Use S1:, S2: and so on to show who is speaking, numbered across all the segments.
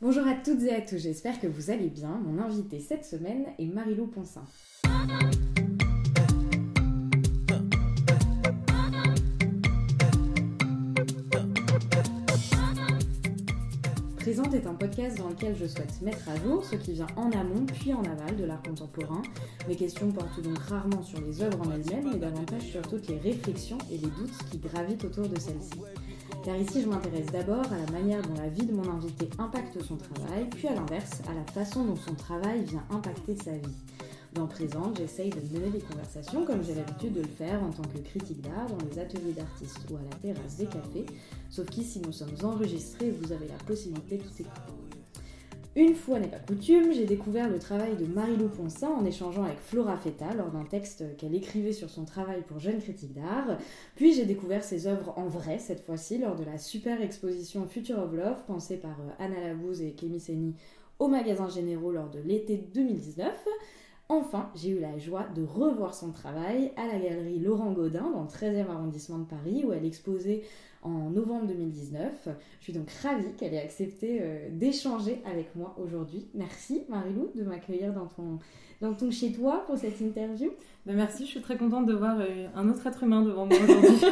S1: Bonjour à toutes et à tous, j'espère que vous allez bien. Mon invité cette semaine est Marilou Poncin. Présente est un podcast dans lequel je souhaite mettre à jour ce qui vient en amont puis en aval de l'art contemporain. Mes questions portent donc rarement sur les œuvres en elles-mêmes, mais davantage sur toutes les réflexions et les doutes qui gravitent autour de celles-ci. Car ici, je m'intéresse d'abord à la manière dont la vie de mon invité impacte son travail, puis à l'inverse, à la façon dont son travail vient impacter sa vie. Dans Présente, j'essaye de mener des conversations comme j'ai l'habitude de le faire en tant que critique d'art dans les ateliers d'artistes ou à la terrasse des cafés, sauf qu'ici nous sommes enregistrés vous avez la possibilité de tout. Une fois n'est pas coutume, j'ai découvert le travail de Marie-Lou Poncin en échangeant avec Flora Feta lors d'un texte qu'elle écrivait sur son travail pour Jeune Critique d'Art. Puis j'ai découvert ses œuvres en vrai cette fois-ci lors de la super exposition Future of Love pensée par euh, Anna Labouze et Kémy Seni au magasin Généraux lors de l'été 2019. Enfin, j'ai eu la joie de revoir son travail à la galerie Laurent Gaudin dans le 13e arrondissement de Paris où elle exposait en novembre 2019. Je suis donc ravie qu'elle ait accepté euh, d'échanger avec moi aujourd'hui. Merci Marilou de m'accueillir dans ton, dans ton chez toi pour cette interview.
S2: Ben merci, je suis très contente de voir euh, un autre être humain devant moi aujourd'hui.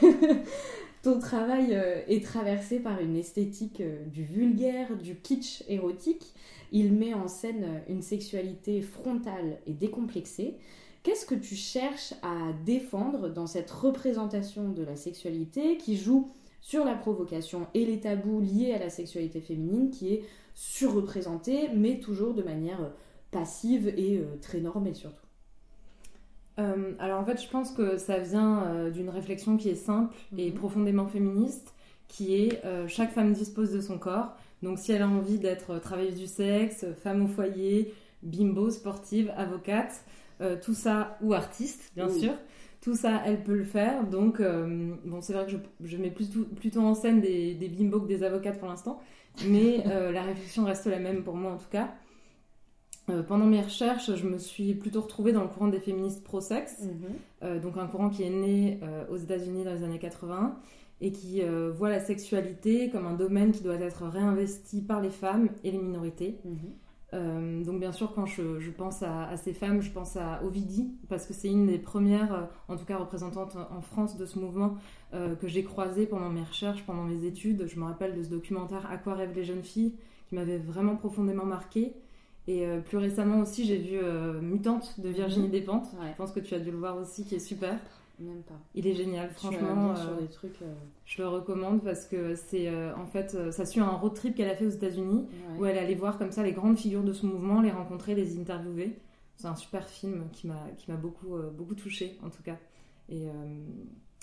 S1: ton travail euh, est traversé par une esthétique du vulgaire, du kitsch érotique il met en scène une sexualité frontale et décomplexée. Qu'est-ce que tu cherches à défendre dans cette représentation de la sexualité qui joue sur la provocation et les tabous liés à la sexualité féminine qui est surreprésentée mais toujours de manière passive et euh, très normée surtout?
S2: Euh, alors en fait je pense que ça vient euh, d'une réflexion qui est simple et mhm. profondément féministe qui est chaque femme dispose de son corps donc si elle a envie d'être travailleuse du sexe, femme au foyer, bimbo, sportive, avocate, euh, tout ça, ou artiste bien sûr, tout ça elle peut le faire. Donc euh, bon c'est vrai que je, mets plutôt, plutôt, en scène des, des bimbos que des avocates pour l'instant, mais euh, la réflexion reste la même pour moi en tout cas. pendant mes recherches, je me suis plutôt retrouvée dans le courant des féministes pro-sexe, mhm. donc un courant qui est né aux États-Unis dans les années 80 et qui euh, voit la sexualité comme un domaine qui doit être réinvesti par les femmes et les minorités. Mhm. Euh, donc bien sûr, quand je, pense à, ces femmes, je pense à Ovidie, parce que c'est une des premières, euh, en tout cas représentantes en France de ce mouvement, que j'ai croisé pendant mes recherches, pendant mes études. Je me rappelle de ce documentaire À quoi rêvent les jeunes filles, qui m'avait vraiment profondément marqué. Et plus récemment aussi, j'ai vu Mutante de Virginie mhm. Despentes. Je pense que tu as dû le voir aussi, qui est super.
S1: Même pas.
S2: Il est génial, franchement.
S1: sur des trucs, euh,
S2: Je le recommande parce que c'est euh, en fait, euh, ça suit un road trip qu'elle a fait aux États-Unis où elle allait voir comme ça les grandes figures de ce mouvement, les rencontrer, les interviewer. C'est un super film qui m'a qui m'a beaucoup beaucoup touché en tout cas. Et,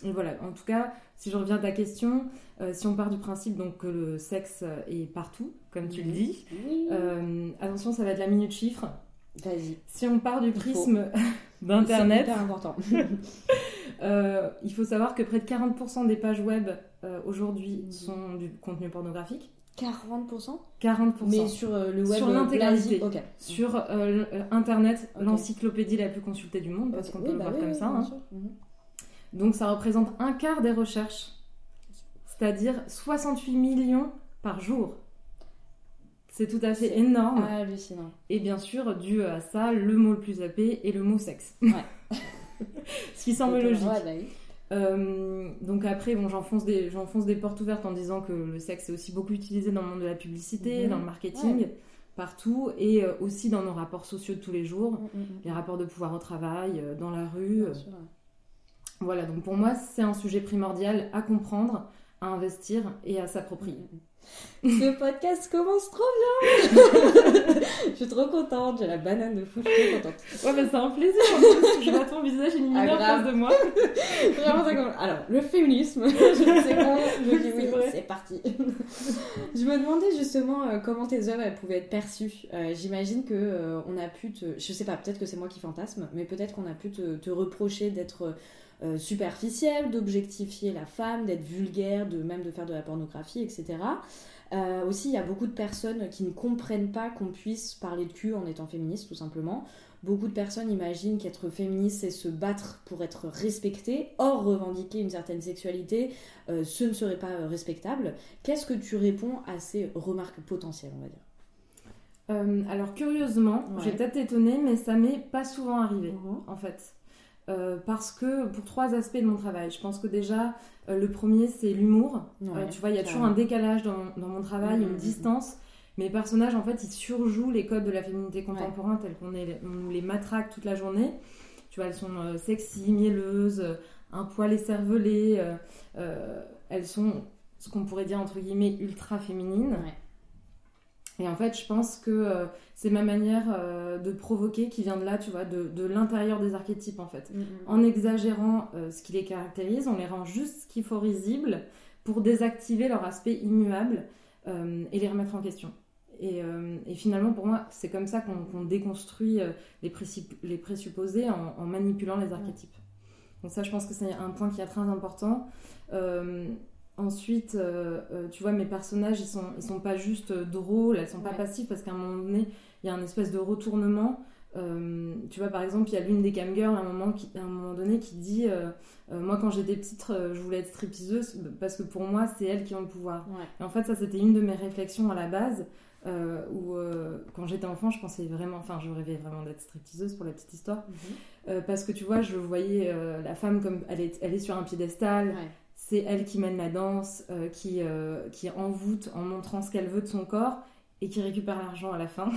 S2: voilà. En tout cas, si je reviens à ta question, si on part du principe donc que le sexe est partout, comme tu le dis, attention, ça va être la minute chiffre.
S1: Vas-y.
S2: Si on part du prisme d'internet,
S1: c'est important.
S2: Euh, il faut savoir que près de 40% des pages web euh, aujourd'hui mhm. sont du contenu pornographique.
S1: 40%
S2: 40%.
S1: Mais sur euh, le web
S2: Sur l'intégralité. Sur Internet, l'encyclopédie la plus consultée du monde, parce qu'on peut le bah voir comme ça. Hein. Mhm. Donc ça représente un quart des recherches. C'est-à-dire 68 millions par jour. C'est tout à fait énorme.
S1: Hallucinant.
S2: Et bien sûr, dû à ça, le mot le plus zappé est le mot sexe.
S1: Ouais.
S2: Ce qui semble logique. Bah euh, donc après, bon, j'enfonce des, des portes ouvertes en disant que le sexe est aussi beaucoup utilisé dans le monde de la publicité, mhm. dans le marketing, partout, et euh, aussi dans nos rapports sociaux de tous les jours, mm, mm, mm. les rapports de pouvoir au travail, euh, dans la rue. voilà, donc pour moi, c'est un sujet primordial à comprendre, à investir et à s'approprier.
S1: Ce podcast commence trop bien Je suis trop contente, j'ai la banane de fou, je suis trop contente.
S2: Ouais, mais c'est un plaisir, je vois ton visage illuminé ah, en face de moi.
S1: Vraiment, ça commence. Alors, le féminisme, je sais pas, je dis oui, c'est parti. je me demandais justement euh, comment tes œuvres elles pouvaient être perçues. Euh, j'imagine que euh, on a pu te... Je sais pas, peut-être que c'est moi qui fantasme, mais peut-être qu'on a pu te, te reprocher d'être euh, superficielle, d'objectifier la femme, d'être vulgaire, de même de faire de la pornographie, etc. Euh, aussi, il y a beaucoup de personnes qui ne comprennent pas qu'on puisse parler de cul en étant féministe, tout simplement. beaucoup de personnes imaginent qu'être féministe, c'est se battre pour être respecté. Or, revendiquer une certaine sexualité, euh, ce ne serait pas respectable. Qu'est-ce que tu réponds à ces remarques potentielles, on va dire?
S2: Euh, alors curieusement, j'ai peut-être étonnée, mais ça m'est pas souvent arrivé
S1: Mhm.
S2: en fait. Euh, parce que pour trois aspects de mon travail, je pense que déjà euh, le premier c'est l'humour.
S1: Ouais,
S2: Euh, tu vois, il y a toujours un décalage dans, dans mon travail,
S1: Mhm,
S2: une
S1: mhm,
S2: distance. Mes personnages en fait ils surjouent les codes de la féminité contemporaine tels qu'on on nous les matraque toute la journée. Tu vois, elles sont euh, sexy, mielleuses, un poil écervelé. elles sont ce qu'on pourrait dire entre guillemets ultra féminines.
S1: Ouais.
S2: Et en fait, je pense que euh, c'est ma manière euh, de provoquer qui vient de là, tu vois, de, de l'intérieur des archétypes en fait.
S1: Mhm.
S2: En exagérant euh, ce qui les caractérise, on les rend juste ce qu'il faut risible pour désactiver leur aspect immuable et les remettre en question. Et, et finalement, pour moi, c'est comme ça qu'on déconstruit les présupposés en, en manipulant les archétypes. Donc ça, je pense que c'est un point qui est très important. Ensuite, euh, euh, tu vois, mes personnages, ils sont, ils sont pas juste euh, drôles, elles sont pas
S1: Ouais.
S2: passives parce qu'à un moment donné, il y a un espèce de retournement. Euh, tu vois, par exemple, il y a l'une des camgirls à un moment, qui, à un moment donné qui dit euh, Moi, quand j'étais petite, je voulais être stripteaseuse parce que pour moi, c'est elles qui ont le pouvoir.
S1: Ouais.
S2: Et en fait, ça, c'était une de mes réflexions à la base. euh, où euh, quand j'étais enfant, je pensais vraiment, enfin, je rêvais vraiment d'être stripteaseuse pour la petite histoire.
S1: Mhm.
S2: Euh, parce que tu vois, je voyais la femme comme elle est, elle est sur un piédestal,
S1: Ouais.
S2: C'est elle qui mène la danse, euh, qui, euh, qui envoûte en montrant ce qu'elle veut de son corps et qui récupère l'argent à la fin.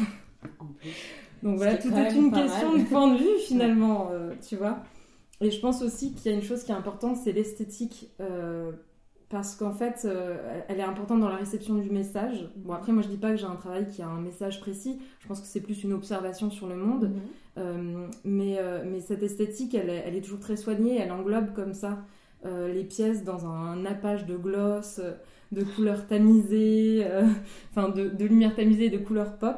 S1: En plus.
S2: Donc voilà, tout est une question
S1: mal.
S2: de point de vue finalement, euh, tu vois. Et je pense aussi qu'il y a une chose qui est importante, c'est l'esthétique. parce qu'en fait, elle est importante dans la réception du message. Bon, après, moi, je dis pas que j'ai un travail qui a un message précis. Je pense que c'est plus une observation sur le monde.
S1: Mhm.
S2: Mais, mais cette esthétique, elle est, elle est toujours très soignée, elle englobe comme ça euh, les pièces dans un nappage de gloss, euh, de couleurs tamisées, euh, enfin de, de lumière tamisée et de couleurs pop.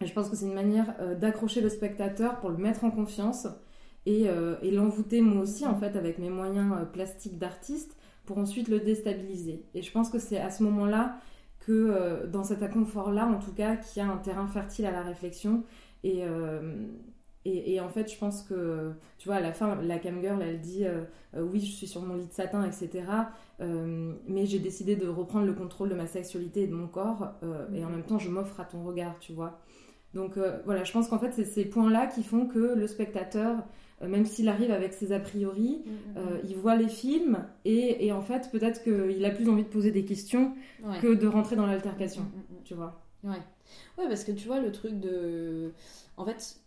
S2: Et je pense que c'est une manière d'accrocher le spectateur pour le mettre en confiance et, l'envoûter moi aussi en fait avec mes moyens plastiques d'artiste pour ensuite le déstabiliser. Et je pense que c'est à ce moment-là que dans cet inconfort-là, en tout cas, qu'il y a un terrain fertile à la réflexion et, et, et en fait, je pense que, tu vois, à la fin, la camgirl, elle dit euh, euh, Oui, je suis sur mon lit de satin, etc. euh, mais j'ai décidé de reprendre le contrôle de ma sexualité et de mon corps. et en même temps, je m'offre à ton regard, tu vois. Donc voilà, je pense qu'en fait, c'est ces points-là qui font que le spectateur, même s'il arrive avec ses a priori,
S1: Mhm.
S2: euh, il voit les films et, et en fait, peut-être qu'il a plus envie de poser des questions
S1: Ouais.
S2: que de rentrer dans l'altercation,
S1: Mhm, mhm.
S2: tu vois.
S1: Ouais. ouais, parce que tu vois, le truc de. En fait,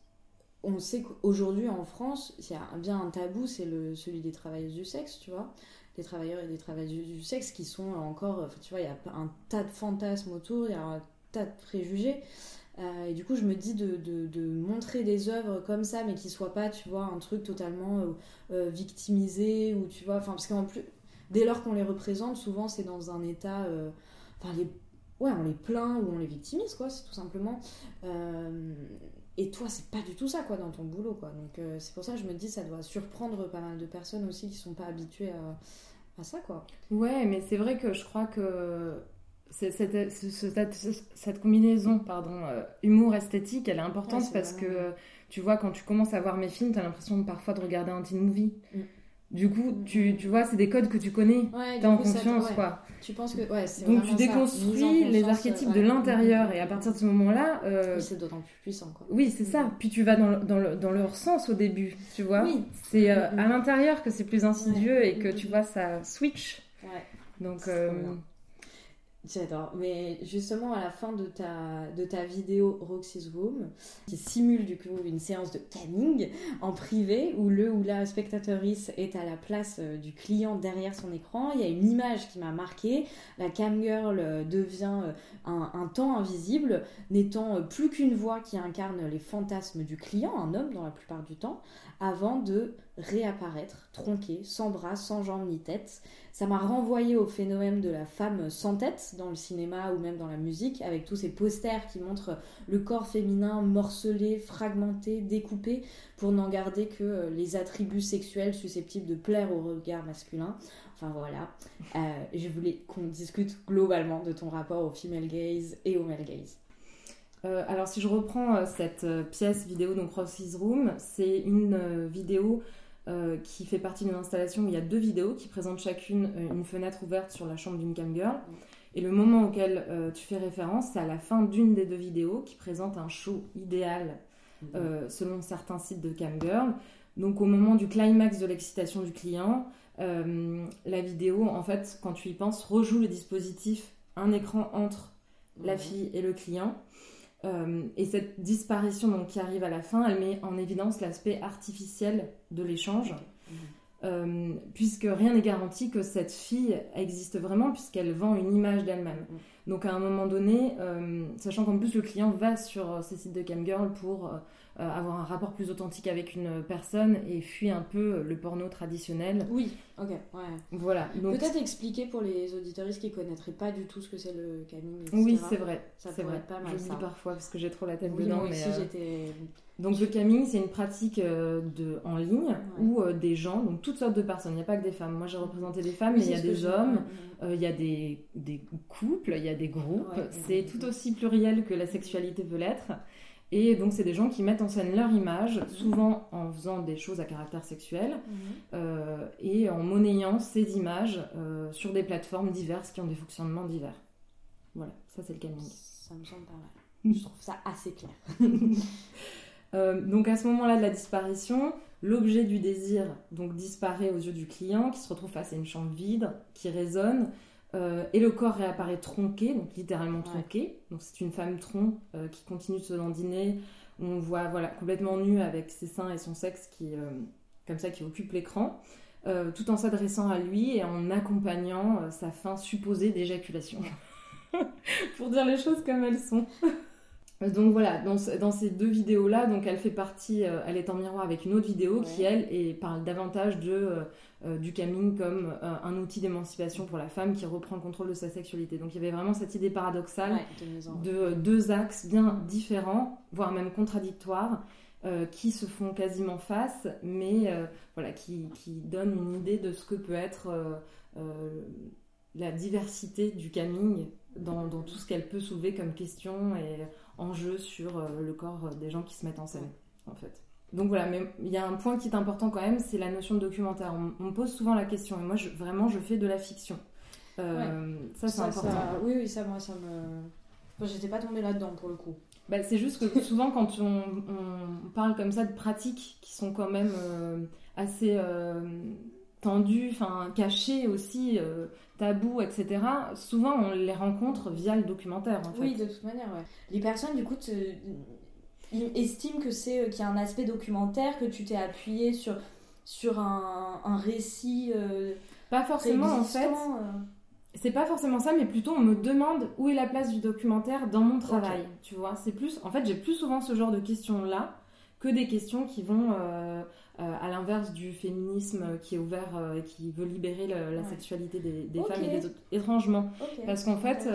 S1: on sait qu'aujourd'hui en France, il y a bien un tabou, c'est le, celui des travailleuses du sexe, tu vois. Des travailleurs et des travailleuses du sexe qui sont encore. tu vois, il y a un tas de fantasmes autour, il y a un tas de préjugés. Euh, et du coup, je me dis de, montrer des œuvres comme ça, mais qui soient pas, tu vois, un truc totalement euh, euh, victimisé, ou tu vois, enfin, parce qu'en plus, dès lors qu'on les représente, souvent c'est dans un état. Enfin, les ouais, on les plaint ou on les victimise, quoi, c'est tout simplement. Et toi, c'est pas du tout ça, quoi, dans ton boulot, quoi. Donc, euh, c'est pour ça que je me dis, ça doit surprendre pas mal de personnes aussi qui sont pas habituées à, à ça, quoi.
S2: Ouais, mais c'est vrai que je crois que cette, ce- ce- cette, cette combinaison pardon, euh, humour-esthétique, elle est importante
S1: Ouais,
S2: parce que, tu vois, quand tu commences à voir mes films, t'as l'impression parfois de regarder un teen movie.
S1: Mm.
S2: Du coup,
S1: Mm,
S2: tu,
S1: mm.
S2: tu vois, c'est des codes que tu connais,
S1: Ouais,
S2: t'es en confiance,
S1: ouais.
S2: quoi.
S1: Tu penses que, ouais, c'est
S2: Donc tu déconstruis les archétypes de l'intérieur et à partir de ce moment-là, euh,
S1: Oui, c'est d'autant plus puissant, quoi.
S2: oui, c'est ça. Puis tu vas dans, le- dans, le- dans leur sens au début, tu vois.
S1: Oui.
S2: C'est euh,
S1: Mhm.
S2: à l'intérieur que c'est plus insidieux et que tu vois ça switch.
S1: Ouais.
S2: Donc, euh.
S1: J'adore. Mais justement, à la fin de ta, de ta vidéo Roxy's Room, qui simule du coup une séance de canning en privé, où le ou la spectatrice est à la place euh, du client derrière son écran, il y a une image qui m'a marqué. La camgirl euh, devient euh, un, un temps invisible, n'étant plus qu'une voix qui incarne les fantasmes du client, un homme dans la plupart du temps, avant de réapparaître, tronqué, sans bras, sans jambes ni tête. Ça m'a renvoyé au phénomène de la femme sans tête dans le cinéma ou même dans la musique, avec tous ces posters qui montrent le corps féminin morcelé, fragmenté, découpé, pour n'en garder que euh, les attributs sexuels susceptibles de plaire au regard masculin. Enfin voilà, Euh, je voulais qu'on discute globalement de ton rapport au female gaze et au male gaze.
S2: alors si je reprends cette pièce vidéo, donc Rossi's Room, c'est une vidéo qui fait partie d'une installation où il y a deux vidéos qui présentent chacune une fenêtre ouverte sur la chambre d'une camgirl. Et le moment auquel tu fais référence, c'est à la fin d'une des deux vidéos qui présente un show idéal selon certains sites de camgirl. Donc au moment du climax de l'excitation du client, euh, la vidéo, en fait, quand tu y penses, rejoue le dispositif, un écran entre la mhm. fille et le client. Euh, et cette disparition donc, qui arrive à la fin, elle met en évidence l'aspect artificiel de l'échange. Euh, puisque rien n'est garanti que cette fille existe vraiment, puisqu'elle vend une image d'elle-même. Mhm. Donc à un moment donné, sachant qu'en plus le client va sur ces sites de camgirl pour euh, avoir un rapport plus authentique avec une personne et fuit un peu le porno traditionnel.
S1: Oui, ok, ouais.
S2: Voilà.
S1: Peut-être expliquer pour les auditoristes qui connaîtraient pas du tout ce que c'est le camming.
S2: Oui, c'est vrai.
S1: Ça c'est vrai. pas mal.
S2: Je
S1: le dis
S2: parfois parce que j'ai trop la tête dedans.
S1: Moi aussi, euh, j'étais.
S2: Donc le camming, c'est une pratique euh, de, en ligne où des gens, donc toutes sortes de personnes, il n'y a pas que des femmes. Moi j'ai représenté des femmes, mais il y a des hommes, il y a des, des, couples, il y a des groupes. c'est tout aussi pluriel que la sexualité peut l'être. Et donc, c'est des gens qui mettent en scène leur image, souvent en faisant des choses à caractère sexuel, mhm. euh, et en monnayant ces images euh, sur des plateformes diverses qui ont des fonctionnements divers. Voilà, ça c'est le camming.
S1: Ça me semble pas mal. Je trouve ça assez clair.
S2: Euh, donc à ce moment-là de la disparition, l'objet du désir donc disparaît aux yeux du client, qui se retrouve face à une chambre vide, qui résonne, euh, et le corps réapparaît tronqué, donc littéralement tronqué. Donc c'est une femme tronc euh, qui continue de se dandiner. On voit voilà complètement nue avec ses seins et son sexe qui euh, comme ça qui occupe l'écran, tout en s'adressant à lui et en accompagnant sa fin supposée d'éjaculation. Pour dire les choses comme elles sont. Donc voilà, dans, dans ces deux vidéos-là, donc elle fait partie, elle est en miroir avec une autre vidéo qui, elle, et parle davantage de euh, du camming comme euh, un outil d'émancipation pour la femme qui reprend le contrôle de sa sexualité. Donc il y avait vraiment cette idée paradoxale de, euh, deux axes bien différents, voire même contradictoires, qui se font quasiment face, mais voilà, qui, qui, donnent une idée de ce que peut être la diversité du camming dans, dans tout ce qu'elle peut soulever comme question et enjeu sur le corps des gens qui se mettent en scène, en fait. Donc voilà, mais il y a un point qui est important quand même, c'est la notion de documentaire. On, me pose souvent la question, et moi je, vraiment je fais de la fiction. Euh, ça c'est important.
S1: oui, oui, ça moi ça me. J'étais pas tombée là-dedans pour le coup.
S2: Bah, c'est juste que souvent quand on, parle comme ça de pratiques qui sont quand même euh, assez euh, tendues, enfin cachées aussi, tabous, etc., souvent on les rencontre via le documentaire en fait.
S1: Oui, de toute manière, ouais. Les personnes du coup estime que c'est euh, qu'il y a un aspect documentaire, que tu t'es appuyé sur, sur un, un récit. Euh,
S2: pas forcément en fait. Euh. C'est pas forcément ça, mais plutôt on me demande où est la place du documentaire dans mon travail. Tu vois, c'est plus. En fait, j'ai plus souvent ce genre de questions là que des questions qui vont à l'inverse du féminisme qui est ouvert et qui veut libérer la sexualité des, des femmes et des autres. Étrangement, parce qu'en fait.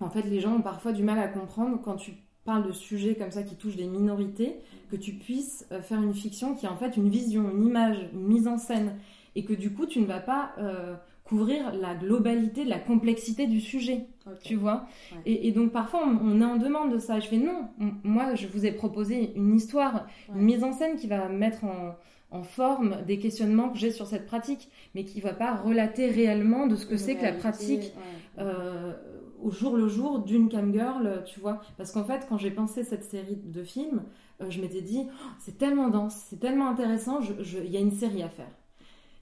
S2: En fait, les gens ont parfois du mal à comprendre quand tu parles de sujets comme ça qui touchent des minorités, que tu puisses euh, faire une fiction qui est en fait une vision, une image, une mise en scène, et que du coup tu ne vas pas euh, couvrir la globalité, la complexité du sujet, tu vois. Et, donc parfois on, est en demande de ça. Je fais non, moi je vous ai proposé une histoire, une mise en scène qui va mettre en, forme des questionnements que j'ai sur cette pratique, mais qui va pas relater réellement de ce que c'est que la pratique. Euh, au jour le jour d'une camgirl, tu vois. Parce qu'en fait, quand j'ai pensé cette série de films, euh, je m'étais dit, oh, c'est tellement dense, c'est tellement intéressant, il y a une série à faire.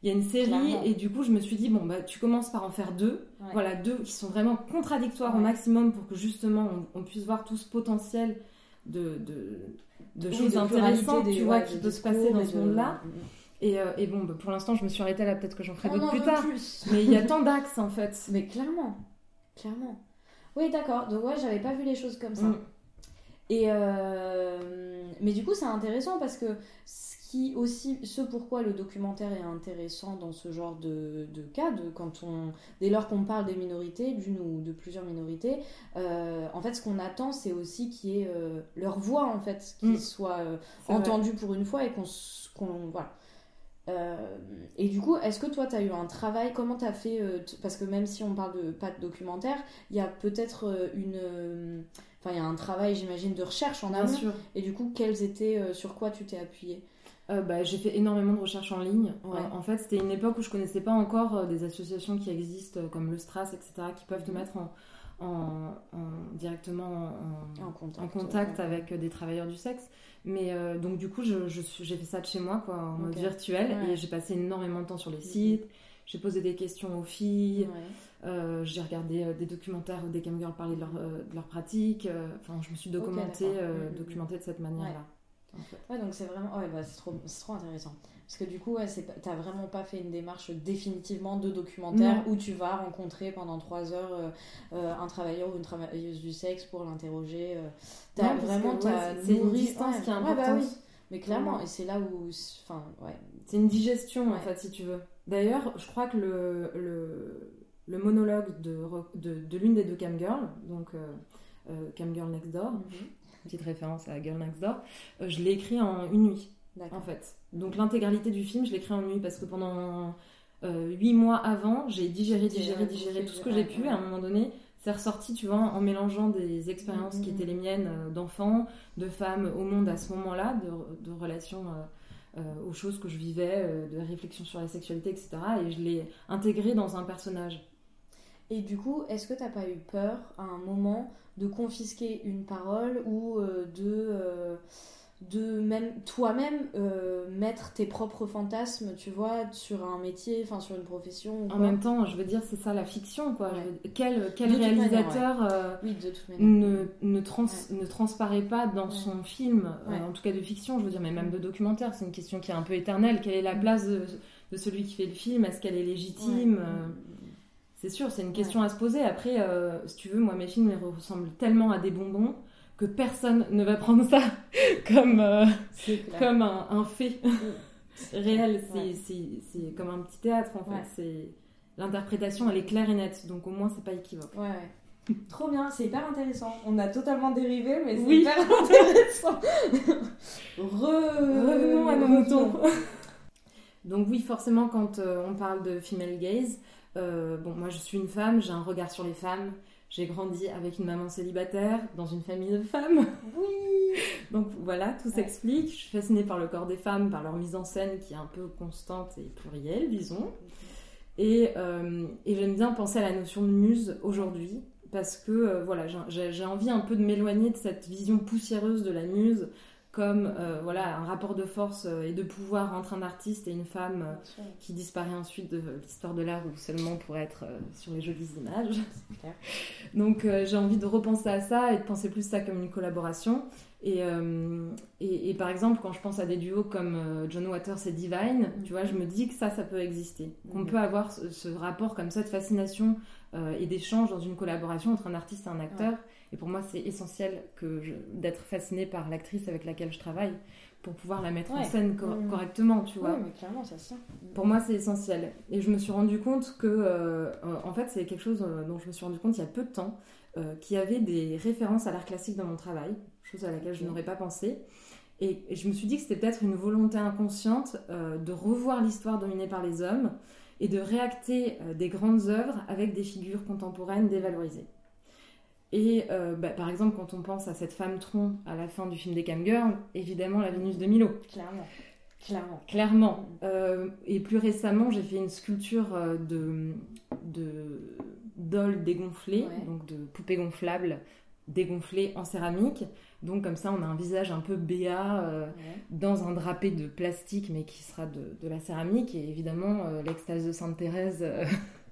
S2: Il y a une série et du coup, je me suis dit, bon, bah, tu commences par en faire deux. Voilà, deux qui sont vraiment contradictoires au maximum pour que justement on, puisse voir tout ce potentiel de, de, choses intéressantes, tu vois, qui peut se passer dans ce monde-là. Et, euh, et, bon, bah, pour l'instant, je me suis arrêtée là, peut-être que j'en ferai d'autres plus tard. Mais il y a tant d'axes en fait.
S1: Mais clairement, clairement. Oui, d'accord. Donc, ouais, j'avais pas vu les choses comme ça. Mm. Et euh, mais du coup, c'est intéressant parce que ce qui aussi, ce pourquoi le documentaire est intéressant dans ce genre de, de cas, de quand on, dès lors qu'on parle des minorités, d'une ou de plusieurs minorités, euh, en fait, ce qu'on attend, c'est aussi qu'il y ait euh, leur voix en fait, qui mm. soit entendue pour une fois et qu'on, voilà et du coup, est-ce que toi, tu as eu un travail? Comment tu as fait Parce que même si on parle de pas de documentaire, il y a peut-être une. Enfin, il y a un travail, j'imagine, de recherche en amont.
S2: Bien sûr.
S1: Et du coup, quels étaient, sur quoi tu t'es appuyé?
S2: Bah, J'ai fait énormément de recherches en ligne. en fait, c'était une époque où je connaissais pas encore des associations qui existent, comme le Stras, etc., qui peuvent te mhm. mettre en, en, directement en, contact, avec des travailleurs du sexe. Mais euh, donc du coup, j'ai je, fait ça de chez moi, quoi, en mode virtuel, et j'ai passé énormément de temps sur les sites. J'ai posé des questions aux filles. Euh, j'ai regardé euh, des documentaires où des camgirls parlaient de leur, de leur pratique. Enfin, je me suis documentée, mm, mm, documentée de cette manière-là.
S1: Ouais, donc c'est vraiment. Ouais, bah, c'est trop, trop intéressant. Parce que du coup, ouais, t'as vraiment pas fait une démarche définitivement de documentaire où tu vas rencontrer pendant trois heures euh, euh, un travailleur ou une travailleuse du sexe pour l'interroger. Euh. t'as vraiment.
S2: c'est une distance qui est importante. Bah oui.
S1: Mais clairement, et c'est là où. Enfin, ouais.
S2: C'est une digestion, en fait, si tu veux. D'ailleurs, je crois que le, le, le monologue de, de, de l'une des deux camgirls, donc Camgirl Next Door, petite référence à Girl Next Door, je l'ai écrit en une nuit en fait. Donc l'intégralité du film, je l'ai créé en nuit parce que pendant euh, huit mois avant, j'ai digéré, digéré, digéré tout ce que j'ai pu. À un moment donné, c'est ressorti, tu vois, en mélangeant des expériences qui étaient les miennes euh, d'enfants, de femmes au monde à ce moment-là, de, relations euh, aux choses que je vivais, de réflexion sur la sexualité, etc. Et je l'ai intégré dans un personnage.
S1: Et du coup, est-ce que tu n'as pas eu peur à un moment de confisquer une parole ou de de même toi-même euh, mettre tes propres fantasmes, tu vois, sur un métier, enfin sur une profession.
S2: En même temps, je veux dire, c'est ça la fiction, quoi. Quel, quel réalisateur euh, ne, ne, trans, ne transparaît pas dans son film, euh, en tout cas de fiction, je veux dire, mais même de documentaire, c'est une question qui est un peu éternelle. Quelle est la mm. place de, de celui qui fait le film? Est-ce qu'elle est légitime? C'est sûr, c'est une question à se poser. Après, si tu veux, moi, mes films ils ressemblent tellement à des bonbons que personne ne va prendre ça comme, euh, comme un, fait mm. réel. C'est comme un petit théâtre en fait. C'est L'interprétation, elle est claire et nette, donc au moins c'est pas équivoque.
S1: Ouais, Trop bien, c'est hyper intéressant. On a totalement dérivé, mais c'est hyper intéressant.
S2: Revenons à nos moutons. donc oui, forcément, quand euh, on parle de female gaze, euh, bon, moi je suis une femme, j'ai un regard sur les femmes, j'ai grandi avec une maman célibataire dans une famille de femmes.
S1: Oui.
S2: Donc voilà, tout s'explique. Je suis fascinée par le corps des femmes, par leur mise en scène qui est un peu constante et plurielle, disons. Et, euh, et j'aime bien penser à la notion de muse aujourd'hui parce que euh, voilà, j'ai envie un peu de m'éloigner de cette vision poussiéreuse de la muse comme euh, voilà un rapport de force euh, et de pouvoir entre un artiste et une femme euh, qui disparaît ensuite de l'histoire de l'art ou seulement pour être sur les jolies images. Donc j'ai envie de repenser à ça et de penser plus ça comme une collaboration. Et, et, par exemple, quand je pense à des duos comme John Waters et Divine, tu vois, je me dis que ça, ça peut exister. Qu'on mhm. peut avoir ce, rapport comme ça de fascination et d'échange dans une collaboration entre un artiste et un acteur. Et pour moi, c'est essentiel que d'être fascinée par l'actrice avec laquelle je travaille pour pouvoir la mettre en scène mmh. correctement, tu vois.
S1: Oui, mais clairement, ça ça.
S2: Pour moi, c'est essentiel. Et je me suis rendu compte que, euh, en fait, c'est quelque chose euh, dont je me suis rendu compte il y a peu de temps, euh, qu'il y avait des références à l'art classique dans mon travail, chose à laquelle je n'aurais pas pensé. Et, je me suis dit que c'était peut-être une volonté inconsciente de revoir l'histoire dominée par les hommes et de réacter des grandes œuvres avec des figures contemporaines dévalorisées. Et euh, bah, par exemple, quand on pense à cette femme tronc à la fin du film des Camgirls, évidemment la Vénus de Milo.
S1: Clairement. Clairement.
S2: Clairement. Euh, et plus récemment, j'ai fait une sculpture euh, de, de dégonflées, donc de poupées gonflables dégonflées en céramique. Donc comme ça, on a un visage un peu béat dans un drapé de plastique, mais qui sera de, de la céramique. Et évidemment, l'extase de Sainte Thérèse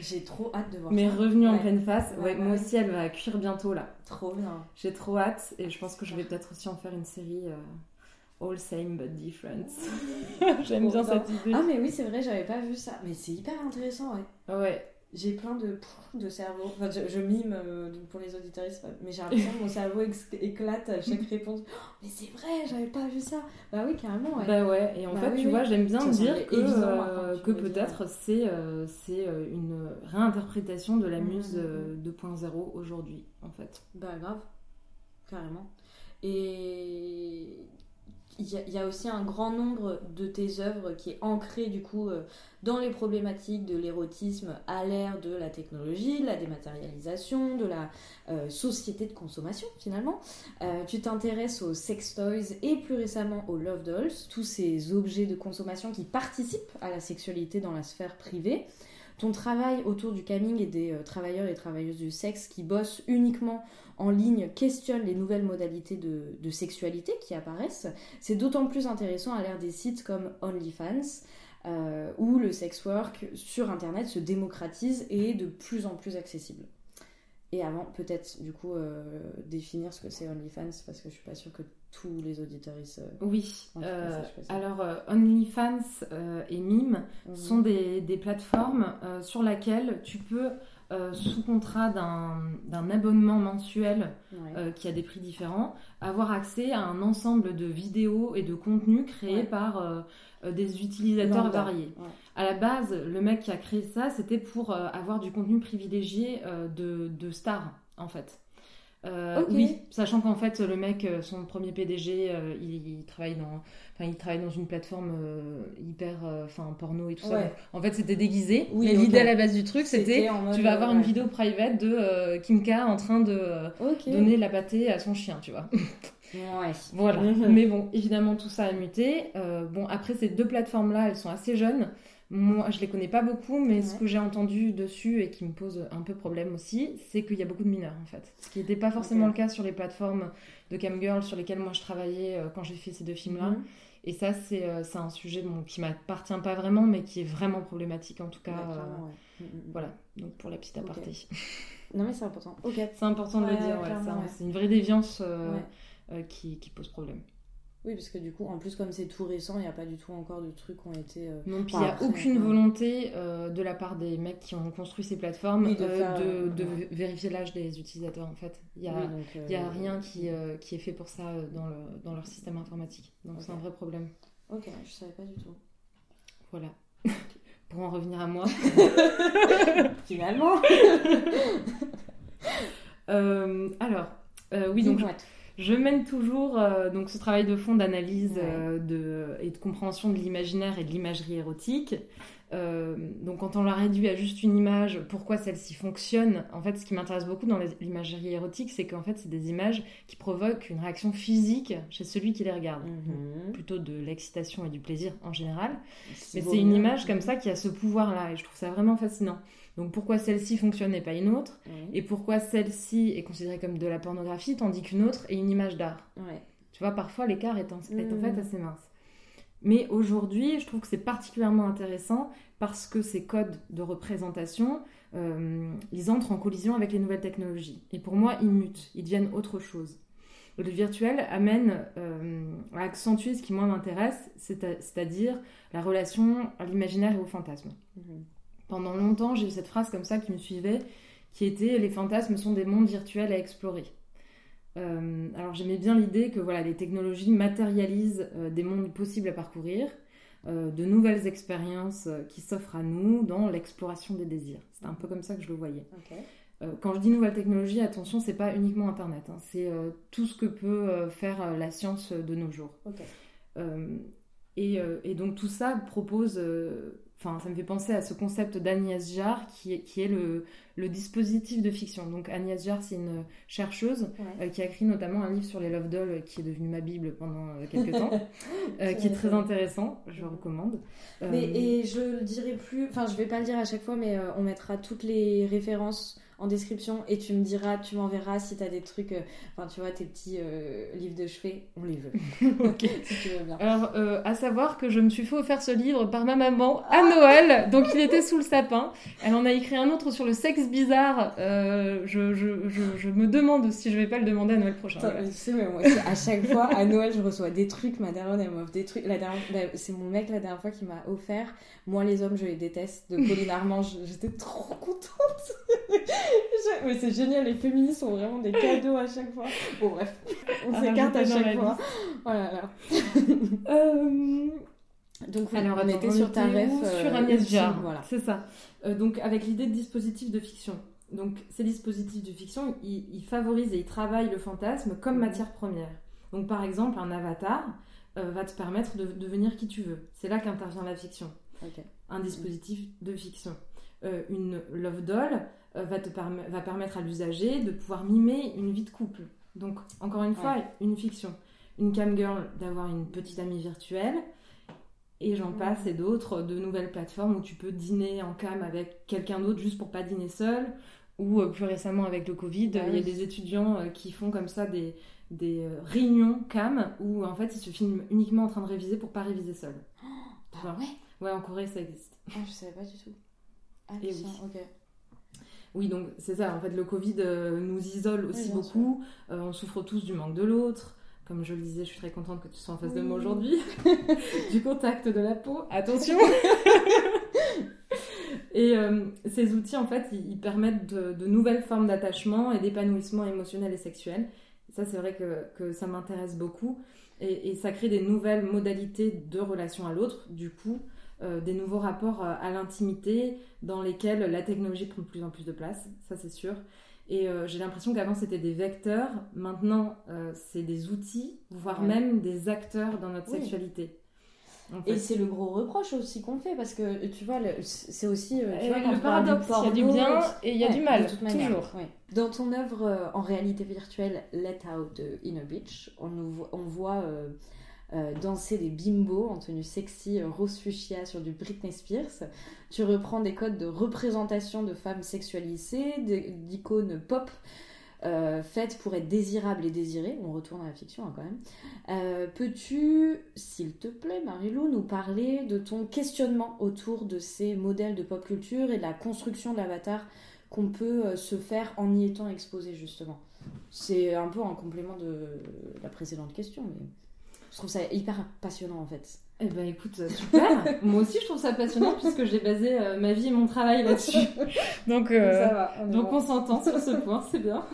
S1: J'ai trop hâte de voir
S2: Mais revenu en pleine face, ouais, moi aussi elle va cuire bientôt là.
S1: Trop bien.
S2: J'ai trop hâte et je pense que je vais peut-être aussi en faire une série euh, All Same but Different. J'aime bien cette idée.
S1: Ah mais oui c'est vrai, j'avais pas vu ça. Mais c'est hyper intéressant ouais.
S2: Ouais
S1: j'ai plein de, de cerveau. Enfin, je, mime euh, pour les auditeurs, mais j'ai l'impression que mon cerveau éclate à chaque réponse. Oh, mais c'est vrai, j'avais pas vu ça. Bah oui, carrément. Ouais.
S2: Bah ouais, et en bah fait, tu vois, j'aime bien dire que, euh, que peut-être c'est euh, c'est une réinterprétation de la mmh, muse 2.0 mmh, mmh. aujourd'hui, en fait.
S1: Bah grave, carrément. Et il y, a aussi un grand nombre de tes œuvres qui est ancré du coup euh, dans les problématiques de l'érotisme à l'ère de la technologie, de la dématérialisation, de la euh, société de consommation finalement. Euh, tu t'intéresses aux sex toys et plus récemment aux love dolls, tous ces objets de consommation qui participent à la sexualité dans la sphère privée. Ton travail autour du coming et des travailleurs et travailleuses du sexe qui bossent uniquement en ligne questionne les nouvelles modalités de, sexualité qui apparaissent, c'est d'autant plus intéressant à l'ère des sites comme OnlyFans, euh, où le sex work sur Internet se démocratise et est de plus en plus accessible. Et avant, peut-être, du coup, euh, définir ce que c'est OnlyFans, parce que je suis pas sûre que tous les auditeurs... Euh,
S2: oui, alors OnlyFans et Mime mhm. sont des, des plateformes sur lesquelles tu peux euh, sous contrat d'un abonnement mensuel euh, qui a des prix différents, avoir accès à un ensemble de vidéos et de contenus créés par euh, des utilisateurs variés. À la base, le mec qui a créé ça, c'était pour avoir du contenu privilégié de, de stars, en fait. Euh, oui, sachant qu'en fait le mec, euh, son premier PDG, euh, il, travaille dans, enfin il travaille dans une plateforme hyper, enfin porno et tout ça. en fait, c'était déguisé. mais l'idée à la base du truc, c'était, tu vas avoir une vidéo private de Kim K en train de donner la pâtée à son chien, tu vois.
S1: Ouais.
S2: Voilà. mais bon, évidemment, tout ça a muté. bon, après, ces deux plateformes-là, elles sont assez jeunes. Moi, je les connais pas beaucoup, mais ce que j'ai entendu dessus et qui me pose un peu problème aussi, c'est qu'il y a beaucoup de mineurs en fait. Ce qui n'était pas forcément le cas sur les plateformes de camgirl sur lesquelles moi je travaillais euh, quand j'ai fait ces deux films-là. Mhm. Et ça, euh, c'est un sujet bon, qui m'appartient pas vraiment, mais qui est vraiment problématique en tout cas. Euh, mm, mm, mm. Voilà, donc pour la petite aparté.
S1: Non, mais c'est important.
S2: C'est important de le dire, c'est une vraie déviance qui, qui pose problème.
S1: Oui, parce que du coup, en plus, comme c'est tout récent, il n'y a pas du tout encore de trucs qui ont été.
S2: Euh, non, puis il n'y a aucune volonté euh, de la part des mecs qui ont construit ces plateformes euh, de, vérifier l'âge des utilisateurs, en fait. Il n'y a, a rien qui, qui, est fait pour ça dans, le, dans leur système informatique. Donc c'est un vrai problème.
S1: Ok, je savais pas du tout.
S2: Voilà. pour en revenir à moi.
S1: Finalement
S2: Alors, oui, donc. Je mène toujours euh, donc ce travail de fond d'analyse euh, de, et de compréhension de l'imaginaire et de l'imagerie érotique. Euh, donc quand on la réduit à juste une image, pourquoi celle-ci fonctionne? En fait, ce qui m'intéresse beaucoup dans l'imagerie érotique, c'est qu'en fait, c'est des images qui provoquent une réaction physique chez celui qui les regarde. Mhm. Plutôt de l'excitation et du plaisir en général. Mais c'est une image comme ça qui a ce pouvoir-là et je trouve ça vraiment fascinant. Donc pourquoi celle-ci fonctionne et pas une autre Et pourquoi celle-ci est considérée comme de la pornographie tandis qu'une autre est une image d'art Tu vois, parfois l'écart est, en, fait mmh. assez mince. Mais aujourd'hui, je trouve que c'est particulièrement intéressant parce que ces codes de représentation, euh, ils entrent en collision avec les nouvelles technologies. Et pour moi, ils mutent, ils deviennent autre chose. Le virtuel amène euh, à accentuer ce qui moi m'intéresse, c'est-à-dire la relation à l'imaginaire et au fantasme. Mmh pendant longtemps, j'ai eu cette phrase comme ça qui me suivait, qui était les fantasmes sont des mondes virtuels à explorer. Euh, alors j'aimais bien l'idée que voilà, les technologies matérialisent euh, des mondes possibles à parcourir, euh, de nouvelles expériences qui s'offrent à nous dans l'exploration des désirs. C'est un peu comme ça que je le voyais. quand je dis nouvelles technologies, attention, c'est pas uniquement Internet, hein. c'est tout ce que peut faire la science de nos jours. Et, et, donc tout ça propose Enfin, ça me fait penser à ce concept d'Agnès Jarre qui est, qui est le, le, dispositif de fiction. Donc Agnès Jarre, c'est une chercheuse euh, qui a écrit notamment un livre sur les love dolls qui est devenu ma bible pendant euh, quelques temps, euh, qui est très intéressant, je recommande.
S1: Mais, et je le dirai plus, enfin je vais pas le dire à chaque fois, mais on mettra toutes les références en description et tu me diras, tu m'enverras si tu as des trucs, euh, enfin tu vois, tes petits euh, livres de chevet, on les veut.
S2: ok. si tu veux bien. Alors, euh, à savoir que je me suis fait offrir ce livre par ma maman à Noël, donc il était sous le sapin. Elle en a écrit un autre sur le sexe bizarre. Je, je, je, me demande si je vais pas le demander à Noël prochain.
S1: Tu sais, mais moi, à chaque fois, à Noël, je reçois des trucs. Ma dernière, elle m'offre des trucs. La dernière, c'est mon mec la dernière fois qui m'a offert. Moi, les hommes, je les déteste. De Pauline Armand, j'étais trop contente. Mais c'est génial, les féministes sont vraiment des cadeaux à chaque fois. Bon, bref, on ah, s'écarte à chaque fois. Oh là.
S2: Euh, donc, Alors, on était sur ta ref. Euh, sur Agnès Jarre, voilà. C'est ça. Euh, donc, avec l'idée de dispositif de fiction. Donc, ces dispositifs de fiction, ils, favorisent et ils travaillent le fantasme comme mhm. matière première. Donc, par exemple, un avatar, va te permettre de devenir qui tu veux. C'est là qu'intervient la fiction. Un dispositif de fiction. une love doll va, te va permettre à l'usager de pouvoir mimer une vie de couple. Donc, encore une fois, une fiction. Une cam girl d'avoir une petite amie virtuelle. Et j'en passe et d'autres, de nouvelles plateformes où tu peux dîner en cam avec quelqu'un d'autre juste pour pas dîner seul. Ou euh, plus récemment avec le Covid, bah il y a des étudiants euh, qui font comme ça des, des euh, réunions cam où en fait ils se filment uniquement en train de réviser pour pas réviser seul.
S1: Ah ouais
S2: Ouais, en Corée ça existe.
S1: Ah, je savais pas du tout. Ah, et oui. ok.
S2: Oui, donc c'est ça, en fait, le Covid nous isole aussi beaucoup. on souffre tous du manque de l'autre. Comme je le disais, je suis très contente que tu sois en face de moi aujourd'hui. du contact de la peau. Attention Et euh, ces outils, en fait, ils, permettent de, nouvelles formes d'attachement et d'épanouissement émotionnel et sexuel. ça, c'est vrai que, ça m'intéresse beaucoup. Et, ça crée des nouvelles modalités de relation à l'autre, du coup, euh, des nouveaux rapports euh, à l'intimité dans lesquels la technologie prend de plus en plus de place, ça c'est sûr. Et euh, j'ai l'impression qu'avant c'était des vecteurs, maintenant euh, c'est des outils, voire même des acteurs dans notre sexualité.
S1: Et c'est le gros reproche aussi qu'on fait parce que tu vois, c'est aussi
S2: euh, tu vois, le paradoxe, il y a du bien et il y a du mal, toujours.
S1: Dans ton œuvre en réalité virtuelle Let Out de Inner Beach, on, on voit euh, danser des bimbos en tenue sexy euh, rose fuchsia sur du Britney Spears. Tu reprends des codes de représentation de femmes sexualisées, d'icônes pop. Euh, faites pour être désirables et désirées, on retourne à la fiction hein, quand même. Peux-tu, s'il te plaît, Marilou, nous parler de ton questionnement autour de ces modèles de pop culture et de la construction de l'avatar qu'on peut se faire en y étant exposé justement? C'est un peu en complément de la précédente question, mais je trouve ça hyper passionnant en fait.
S2: Eh ben écoute, euh, super. Moi aussi je trouve ça passionnant puisque j'ai basé euh, ma vie et mon travail là-dessus. donc, euh, ça va, on donc on s'entend sur ce point, c'est bien.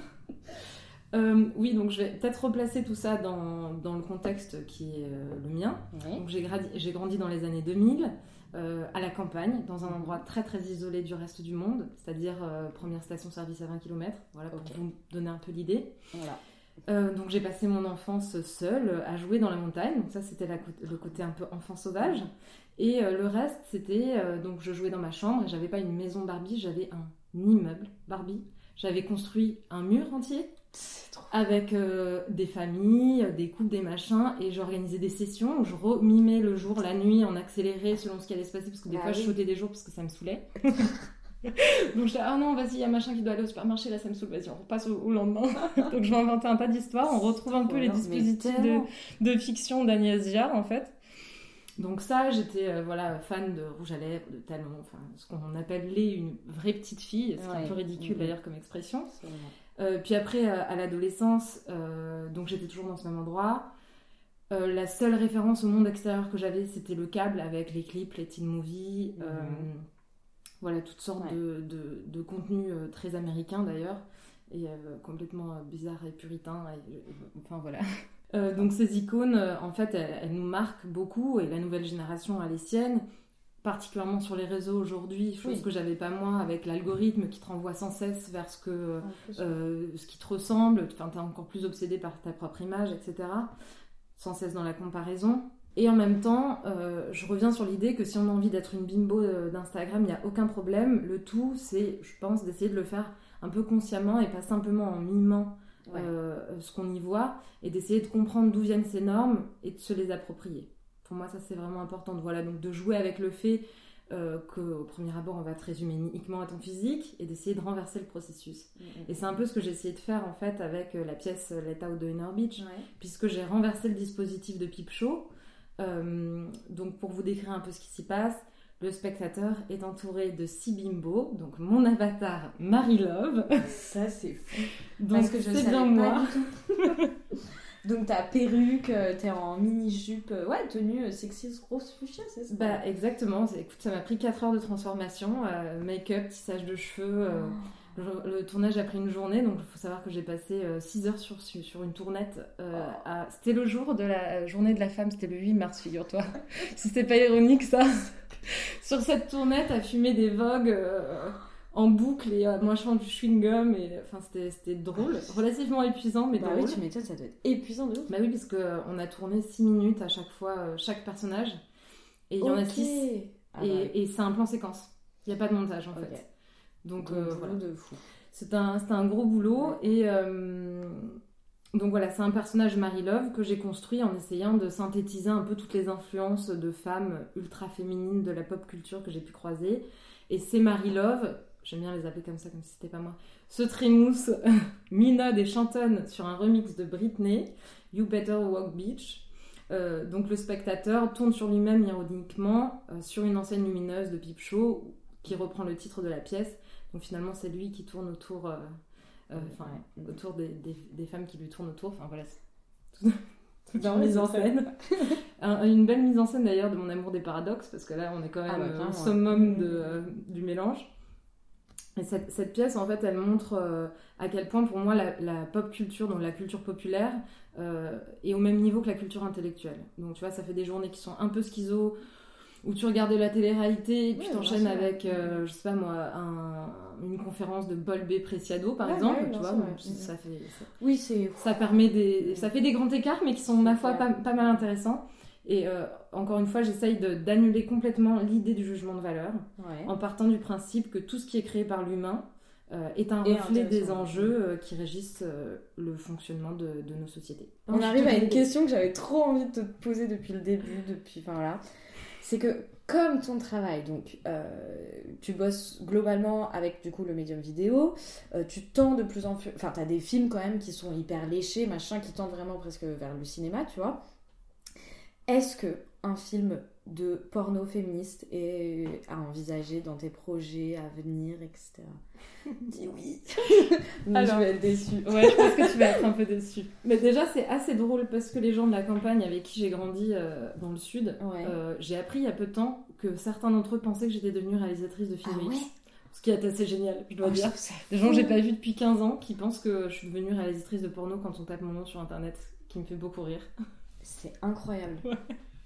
S2: oui, donc je vais peut-être replacer tout ça dans, dans le contexte qui est le mien. Donc j'ai grandi dans les années 2000. à la campagne, dans un endroit très très isolé du reste du monde, c'est-à-dire première station-service à 20 km, voilà, pour vous donner un peu l'idée. Voilà. Euh, donc j'ai passé mon enfance seule à jouer dans la montagne. Donc ça c'était le côté un peu enfant sauvage. Et euh, le reste c'était euh, donc je jouais dans ma chambre et j'avais pas une maison Barbie, j'avais un immeuble Barbie. J'avais construit un mur entier avec des familles, des couples, des machins et j'organisais des sessions où je remimais le jour, la nuit en accéléré selon ce qui allait se passer parce que des ah fois je sautais des jours parce que ça me saoulait. Donc je ah non, vas-y, il y a machin qui doit aller au supermarché, là ça me saoule, vas-y, on repasse au, lendemain. Donc je vais inventer un tas d'histoires, on retrouve un peu les dispositifs de, fiction d'Agnès Giard en fait. Donc ça, j'étais euh, voilà fan de rouge à lèvres, de talons, enfin ce qu'on appelle les une vraie petite fille, c'est un peu ridicule d'ailleurs comme expression. Euh, puis après, euh, à l'adolescence, donc j'étais toujours dans ce même endroit. la seule référence au monde extérieur que j'avais, c'était le câble avec les clips, les teen movies. Mhm. Voilà, toutes sortes de, de, contenus euh, très américains d'ailleurs, et euh, complètement euh, bizarres et puritains. enfin voilà. donc ces icônes, en fait, elles, nous marquent beaucoup, et la nouvelle génération a les siennes particulièrement sur les réseaux aujourd'hui, chose que j'avais pas moi, avec l'algorithme qui te renvoie sans cesse vers ce, que, ce qui te ressemble, enfin, tu es encore plus obsédé par ta propre image, etc. Sans cesse dans la comparaison. Et en même temps, euh, je reviens sur l'idée que si on a envie d'être une bimbo euh, d'Instagram, il n'y a aucun problème. Le tout, c'est, je pense, d'essayer de le faire un peu consciemment et pas simplement en mimant euh, ce qu'on y voit, et d'essayer de comprendre d'où viennent ces normes et de se les approprier. Pour moi, ça c'est vraiment important. Voilà, donc de jouer avec le fait qu'au premier abord, on va te résumer uniquement à ton physique et d'essayer de renverser le processus. Et c'est un peu ce que j'ai essayé de faire en fait avec la pièce Let Out de Inner Beach, puisque j'ai renversé le dispositif de Peep Show euh, donc pour vous décrire un peu ce qui s'y passe, le spectateur est entouré de six bimbos, donc mon avatar Marie Love.
S1: Ça c'est fou. donc c'est bien moi. donc ta perruque, euh, t'es en mini jupe, euh, ouais tenue sexy grosse fuchsia, c'est ça?
S2: Bah exactement. Écoute, ça m'a pris 4 heures de transformation, make-up, tissage de cheveux. Oh. Le, tournage a pris une journée, donc il faut savoir que j'ai passé 6 euh, heures sur, sur une tournette. Euh, à... C'était le jour de la journée de la femme, c'était le 8 mars, figure-toi. si c'était pas ironique, ça. sur cette tournette, à fumer des vogues euh, en boucle et moi je du chewing-gum et enfin c'était drôle, relativement épuisant mais
S1: bah
S2: drôle.
S1: oui, tu m'étonnes, ça doit être épuisant de ouf.
S2: Bah oui, parce qu'on a tourné 6 minutes à chaque fois, chaque personnage et il y en a 6 ah et, bah et c'est un plan séquence. Il n'y a pas de montage en fait. Donc euh, voilà. C'est un, un, gros boulot et euh, donc voilà, c'est un personnage Marie Love que j'ai construit en essayant de synthétiser un peu toutes les influences de femmes ultra féminines de la pop culture que j'ai pu croiser. Et c'est Marie Love j'aime bien les appeler comme ça, comme si c'était pas moi, se trémousse, minode et chantonne sur un remix de Britney, You Better Walk Beach. Euh, donc le spectateur tourne sur lui-même ironiquement sur une enseigne lumineuse de Peep Show qui reprend le titre de la pièce. Donc finalement c'est lui qui tourne autour, euh, enfin autour des, des, femmes qui lui tournent autour. Enfin voilà, toute une mise en scène. une belle mise en scène d'ailleurs de mon amour des paradoxes parce que là on est quand ah même bah, au summum de, du mélange. Et cette, pièce, en fait, elle montre euh, à quel point, pour moi, la, pop culture, donc la culture populaire, euh, est au même niveau que la culture intellectuelle. Donc, tu vois, ça fait des journées qui sont un peu schizo, où tu regardes la télé-réalité, et puis tu enchaînes avec, euh, je sais pas moi, une conférence de Bolbé Preciado, par exemple, tu vois, ça, fait...
S1: oui, c'est...
S2: Ça permet des... Ça fait des grands écarts, mais qui sont, ma foi, pas, pas mal intéressants. Et euh, encore une fois, j'essaye d'annuler complètement l'idée du jugement de valeur en partant du principe que tout ce qui est créé par l'humain euh, est un reflet des enjeux euh, qui régissent le fonctionnement de, nos sociétés.
S1: On arrive à une question que j'avais trop envie de te poser depuis le début, depuis, enfin. C'est que comme ton travail, donc tu bosses globalement avec du coup le médium vidéo, tu tends de plus en plus, enfin tu as des films quand même qui sont hyper léchés, machin, qui tendent vraiment presque vers le cinéma, tu vois. Est-ce que un film de porno féministe est à envisager dans tes projets à venir, etc. Dis oui.
S2: Alors, je vais être déçue. Ouais, je pense que tu vas être un peu déçue. Mais déjà, c'est assez drôle parce que les gens de la campagne avec qui j'ai grandi euh, dans le sud, euh, j'ai appris il y a peu de temps que certains d'entre eux pensaient que j'étais devenue réalisatrice de films ah Ce qui est assez génial, je dois oh, dire. Des gens que j'ai pas vu depuis 15 ans qui pensent que je suis devenue réalisatrice de porno quand on tape mon nom sur internet, qui me fait beaucoup rire.
S1: C'est incroyable.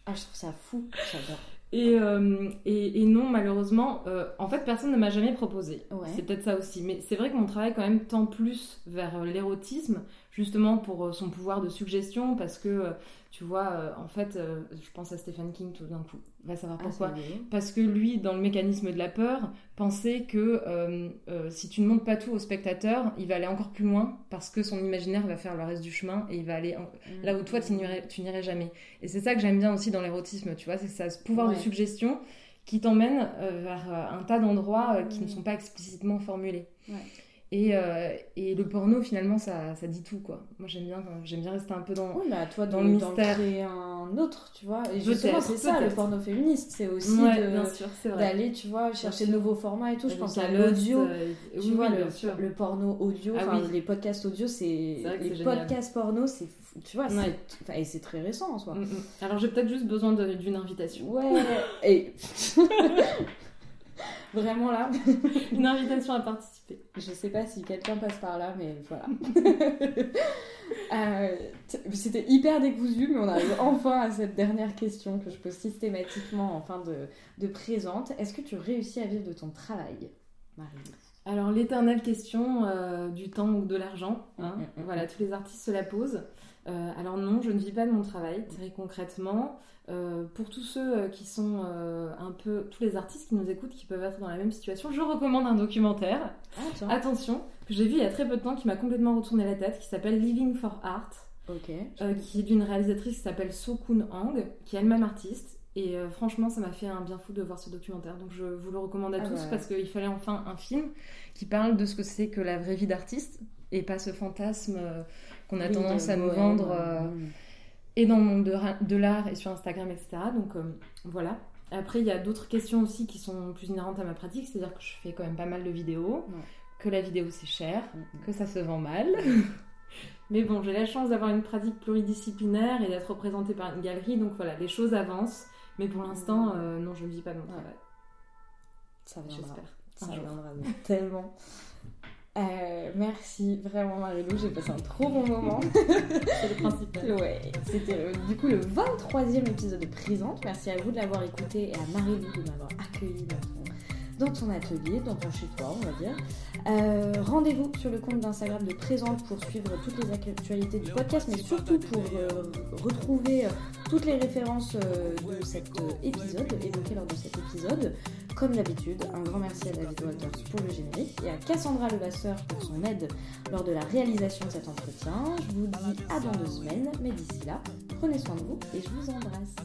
S1: Ah, je trouve ça fou. J'adore.
S2: Et, euh, et, et, non, malheureusement, euh, en fait, personne ne m'a jamais proposé. C'est peut-être ça aussi. Mais c'est vrai que mon travail, quand même, tend plus vers euh, l'érotisme, justement pour son pouvoir de suggestion, parce que tu vois, euh, en fait, euh, je pense à Stephen King tout d'un coup. Va savoir ah, pourquoi. Parce que lui, dans le mécanisme de la peur, pensait que euh, si tu ne montres pas tout au spectateur, il va aller encore plus loin parce que son imaginaire va faire le reste du chemin et il va aller mm. là où toi tu n'irais jamais. Et c'est ça que j'aime bien aussi dans l'érotisme, tu vois, c'est ça, ce pouvoir de suggestion qui t'emmène vers un tas d'endroits qui ne mm. sont pas explicitement formulés. Ouais. Et, euh, et, le porno, finalement, ça, ça dit tout, quoi. Moi, j'aime bien, j'aime bien rester un peu dans,
S1: oui, mais à toi dans, le mystère. créer un autre, tu vois. Et justement, c'est ça, le porno féministe. C'est aussi d'aller, tu vois, chercher de nouveaux formats et tout. Je pense à l'audio. Euh, tu vois, le, le, porno audio, ah, les podcasts audio, c'est... Les podcasts porno, c'est... Tu vois, et c'est très récent, en soi. Mm, mm.
S2: Alors, j'ai peut-être juste besoin d'une invitation.
S1: Ouais, et... Vraiment là.
S2: Une invitation à participer.
S1: Je sais pas si quelqu'un passe par là, mais voilà. Euh, c'était hyper décousu, mais on arrive enfin à cette dernière question que je pose systématiquement en fin de, de présente. Est-ce que tu réussis à vivre de ton travail, Marie
S2: alors l'éternelle question euh, du temps ou de l'argent, hein. mm, mm, mm, voilà, tous les artistes se la posent. Euh, alors non, je ne vis pas de mon travail, très concrètement. Euh, pour tous ceux qui sont un peu, tous les artistes qui nous écoutent, qui peuvent être dans la même situation, je recommande un documentaire. Ah, Attention, que j'ai vu il y a très peu de temps, qui m'a complètement retourné la tête, qui s'appelle Living for Art, qui est d'une réalisatrice qui s'appelle Sokun Hang, qui est elle-même artiste et euh, franchement, ça m'a fait un bien fou de voir ce documentaire. Donc je vous le recommande à ah tous parce qu'il fallait enfin un film qui parle de ce que c'est que la vraie vie d'artiste et pas ce fantasme euh, qu'on a tendance à nous vendre euh, et dans le monde de, l'art et sur Instagram, etc. Donc voilà. Après, il y a d'autres questions aussi qui sont plus inhérentes à ma pratique, c'est-à-dire que je fais quand même pas mal de vidéos, que la vidéo c'est cher, que ça se vend mal. Mais bon, j'ai la chance d'avoir une pratique pluridisciplinaire et d'être représentée par une galerie, donc voilà, les choses avancent. Mais pour l'instant, euh, non, je ne vis pas mon travail.
S1: Ça viendra. Ça viendra tellement. Euh, merci vraiment Marilou, j'ai passé un trop bon moment.
S2: C'est le principal.
S1: Ouais, c'était euh, du coup le 23e épisode de Présente. Merci à vous de l'avoir écouté et à Marilou de m'avoir accueilli dans ton atelier, dans ton chez-toi, on va dire. Euh, rendez-vous sur le compte d'Instagram de Présente pour suivre toutes les actualités du podcast, mais surtout pour euh, retrouver toutes les références de cet épisode, évoquées lors de cet épisode. Comme d'habitude, un grand merci à David Walters pour le générique et à Cassandra Levasseur pour son aide lors de la réalisation de cet entretien. Je vous dis à dans deux semaines, mais d'ici là, prenez soin de vous et je vous embrasse.